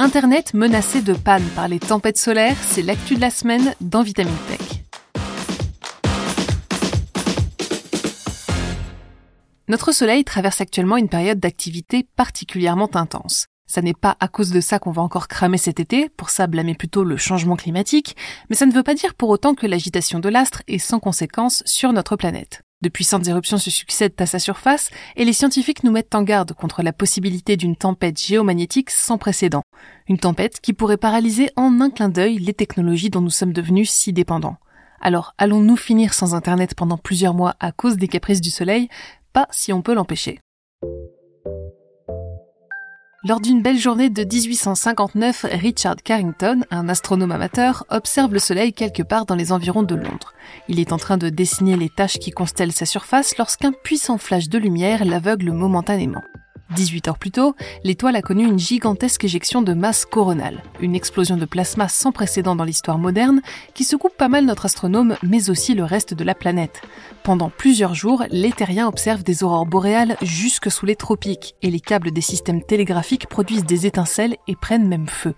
Internet menacé de panne par les tempêtes solaires, c'est l'actu de la semaine dans Vitamine Tech. Notre Soleil traverse actuellement une période d'activité particulièrement intense. Ça n'est pas à cause de ça qu'on va encore cramer cet été, pour ça blâmer plutôt le changement climatique, mais ça ne veut pas dire pour autant que l'agitation de l'astre est sans conséquence sur notre planète. De puissantes éruptions se succèdent à sa surface et les scientifiques nous mettent en garde contre la possibilité d'une tempête géomagnétique sans précédent. Une tempête qui pourrait paralyser en un clin d'œil les technologies dont nous sommes devenus si dépendants. Alors allons-nous finir sans Internet pendant plusieurs mois à cause des caprices du Soleil? Pas si on peut l'empêcher. Lors d'une belle journée de 1859, Richard Carrington, un astronome amateur, observe le Soleil quelque part dans les environs de Londres. Il est en train de dessiner les taches qui constellent sa surface lorsqu'un puissant flash de lumière l'aveugle momentanément. 18 heures plus tôt, l'étoile a connu une gigantesque éjection de masse coronale, une explosion de plasma sans précédent dans l'histoire moderne qui secoue pas mal notre astronome mais aussi le reste de la planète. Pendant plusieurs jours, les terriens observent des aurores boréales jusque sous les tropiques et les câbles des systèmes télégraphiques produisent des étincelles et prennent même feu.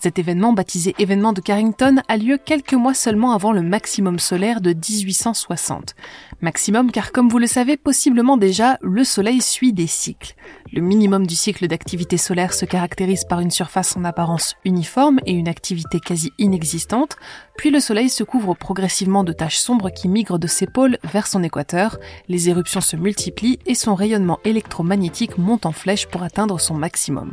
Cet événement, baptisé événement de Carrington, a lieu quelques mois seulement avant le maximum solaire de 1860. Maximum car, comme vous le savez possiblement déjà, le Soleil suit des cycles. Le minimum du cycle d'activité solaire se caractérise par une surface en apparence uniforme et une activité quasi inexistante, puis le Soleil se couvre progressivement de taches sombres qui migrent de ses pôles vers son équateur, les éruptions se multiplient et son rayonnement électromagnétique monte en flèche pour atteindre son maximum.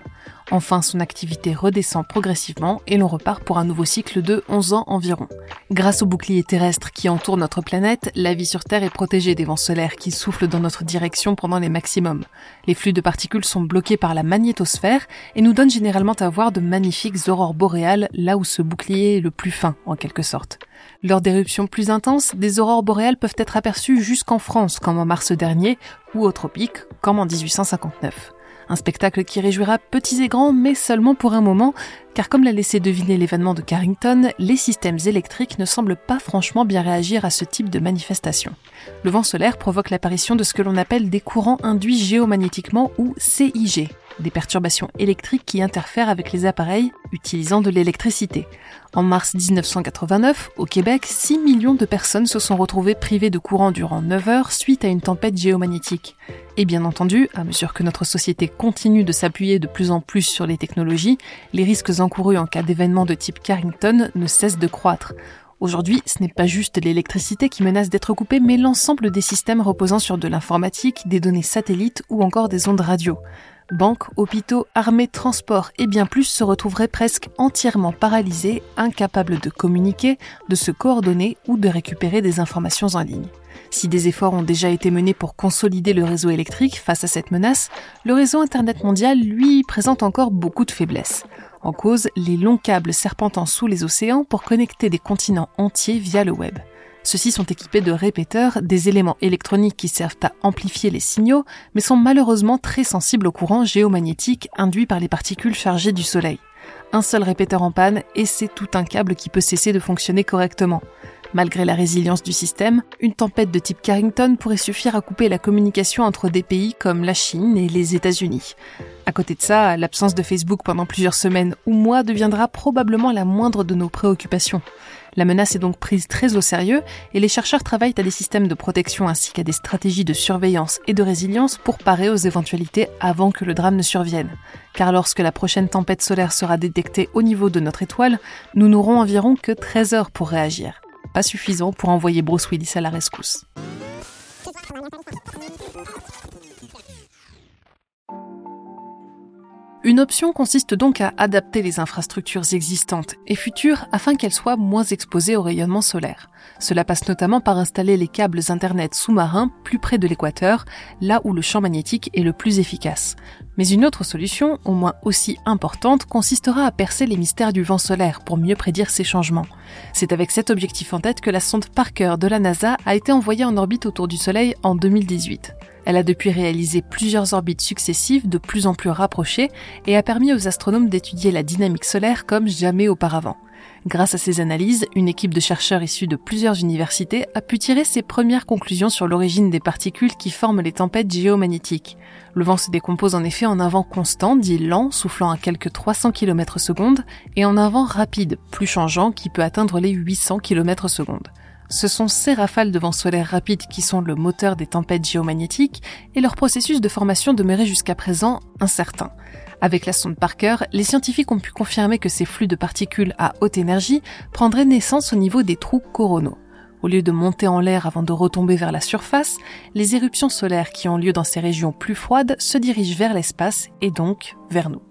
Enfin, son activité redescend progressivement et l'on repart pour un nouveau cycle de 11 ans environ. Grâce au bouclier terrestre qui entoure notre planète, la vie sur Terre est protégée des vents solaires qui soufflent dans notre direction pendant les maximums. Les flux de particules sont bloqués par la magnétosphère et nous donnent généralement à voir de magnifiques aurores boréales là où ce bouclier est le plus fin, en quelque sorte. Lors d'éruptions plus intenses, des aurores boréales peuvent être aperçues jusqu'en France, comme en mars dernier, ou au tropique, comme en 1859. Un spectacle qui réjouira petits et grands, mais seulement pour un moment, car comme l'a laissé deviner l'événement de Carrington, les systèmes électriques ne semblent pas franchement bien réagir à ce type de manifestation. Le vent solaire provoque l'apparition de ce que l'on appelle des courants induits géomagnétiquement ou CIG, des perturbations électriques qui interfèrent avec les appareils utilisant de l'électricité. En mars 1989, au Québec, 6 millions de personnes se sont retrouvées privées de courant durant 9 heures suite à une tempête géomagnétique. Et bien entendu, à mesure que notre société continue de s'appuyer de plus en plus sur les technologies, les risques encourus en cas d'événement de type Carrington ne cessent de croître. Aujourd'hui, ce n'est pas juste l'électricité qui menace d'être coupée, mais l'ensemble des systèmes reposant sur de l'informatique, des données satellites ou encore des ondes radio. Banques, hôpitaux, armées, transports et bien plus se retrouveraient presque entièrement paralysés, incapables de communiquer, de se coordonner ou de récupérer des informations en ligne. Si des efforts ont déjà été menés pour consolider le réseau électrique face à cette menace, le réseau Internet mondial, lui, présente encore beaucoup de faiblesses. En cause, les longs câbles serpentant sous les océans pour connecter des continents entiers via le web. Ceux-ci sont équipés de répéteurs, des éléments électroniques qui servent à amplifier les signaux, mais sont malheureusement très sensibles au courant géomagnétique induit par les particules chargées du Soleil. Un seul répéteur en panne et c'est tout un câble qui peut cesser de fonctionner correctement. Malgré la résilience du système, une tempête de type Carrington pourrait suffire à couper la communication entre des pays comme la Chine et les États-Unis. À côté de ça, l'absence de Facebook pendant plusieurs semaines ou mois deviendra probablement la moindre de nos préoccupations. La menace est donc prise très au sérieux et les chercheurs travaillent à des systèmes de protection ainsi qu'à des stratégies de surveillance et de résilience pour parer aux éventualités avant que le drame ne survienne. Car lorsque la prochaine tempête solaire sera détectée au niveau de notre étoile, nous n'aurons environ que 13 heures pour réagir. Pas suffisant pour envoyer Bruce Willis à la rescousse. Une option consiste donc à adapter les infrastructures existantes et futures afin qu'elles soient moins exposées au rayonnement solaire. Cela passe notamment par installer les câbles Internet sous-marins plus près de l'équateur, là où le champ magnétique est le plus efficace. Mais une autre solution, au moins aussi importante, consistera à percer les mystères du vent solaire pour mieux prédire ces changements. C'est avec cet objectif en tête que la sonde Parker de la NASA a été envoyée en orbite autour du Soleil en 2018. Elle a depuis réalisé plusieurs orbites successives de plus en plus rapprochées et a permis aux astronomes d'étudier la dynamique solaire comme jamais auparavant. Grâce à ces analyses, une équipe de chercheurs issus de plusieurs universités a pu tirer ses premières conclusions sur l'origine des particules qui forment les tempêtes géomagnétiques. Le vent se décompose en effet en un vent constant, dit lent, soufflant à quelques 300 km secondes, et en un vent rapide, plus changeant, qui peut atteindre les 800 km secondes. Ce sont ces rafales de vent solaire rapide qui sont le moteur des tempêtes géomagnétiques et leur processus de formation demeurait jusqu'à présent incertain. Avec la sonde Parker, les scientifiques ont pu confirmer que ces flux de particules à haute énergie prendraient naissance au niveau des trous coronaux. Au lieu de monter en l'air avant de retomber vers la surface, les éruptions solaires qui ont lieu dans ces régions plus froides se dirigent vers l'espace et donc vers nous.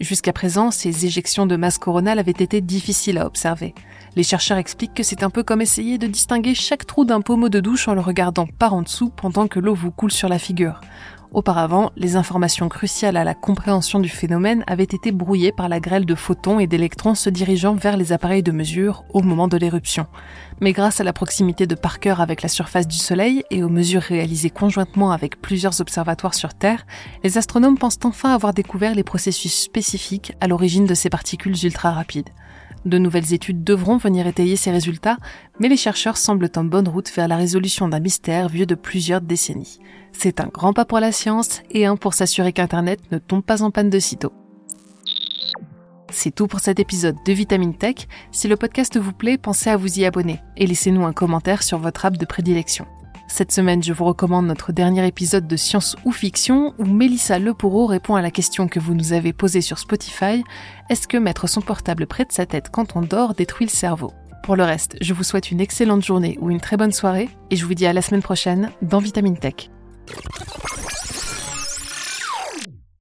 Jusqu'à présent, ces éjections de masse coronale avaient été difficiles à observer. Les chercheurs expliquent que c'est un peu comme essayer de distinguer chaque trou d'un pommeau de douche en le regardant par en dessous pendant que l'eau vous coule sur la figure. Auparavant, les informations cruciales à la compréhension du phénomène avaient été brouillées par la grêle de photons et d'électrons se dirigeant vers les appareils de mesure au moment de l'éruption. Mais grâce à la proximité de Parker avec la surface du Soleil et aux mesures réalisées conjointement avec plusieurs observatoires sur Terre, les astronomes pensent enfin avoir découvert les processus spécifiques à l'origine de ces particules ultra rapides. De nouvelles études devront venir étayer ces résultats, mais les chercheurs semblent en bonne route vers la résolution d'un mystère vieux de plusieurs décennies. C'est un grand pas pour la science et un pour s'assurer qu'Internet ne tombe pas en panne de sitôt. C'est tout pour cet épisode de Vitamine Tech. Si le podcast vous plaît, pensez à vous y abonner et laissez-nous un commentaire sur votre app de prédilection. Cette semaine, je vous recommande notre dernier épisode de Science ou Fiction où Mélissa Lepoureau répond à la question que vous nous avez posée sur Spotify. Est-ce que mettre son portable près de sa tête quand on dort détruit le cerveau? Pour le reste, je vous souhaite une excellente journée ou une très bonne soirée et je vous dis à la semaine prochaine dans Vitamine Tech.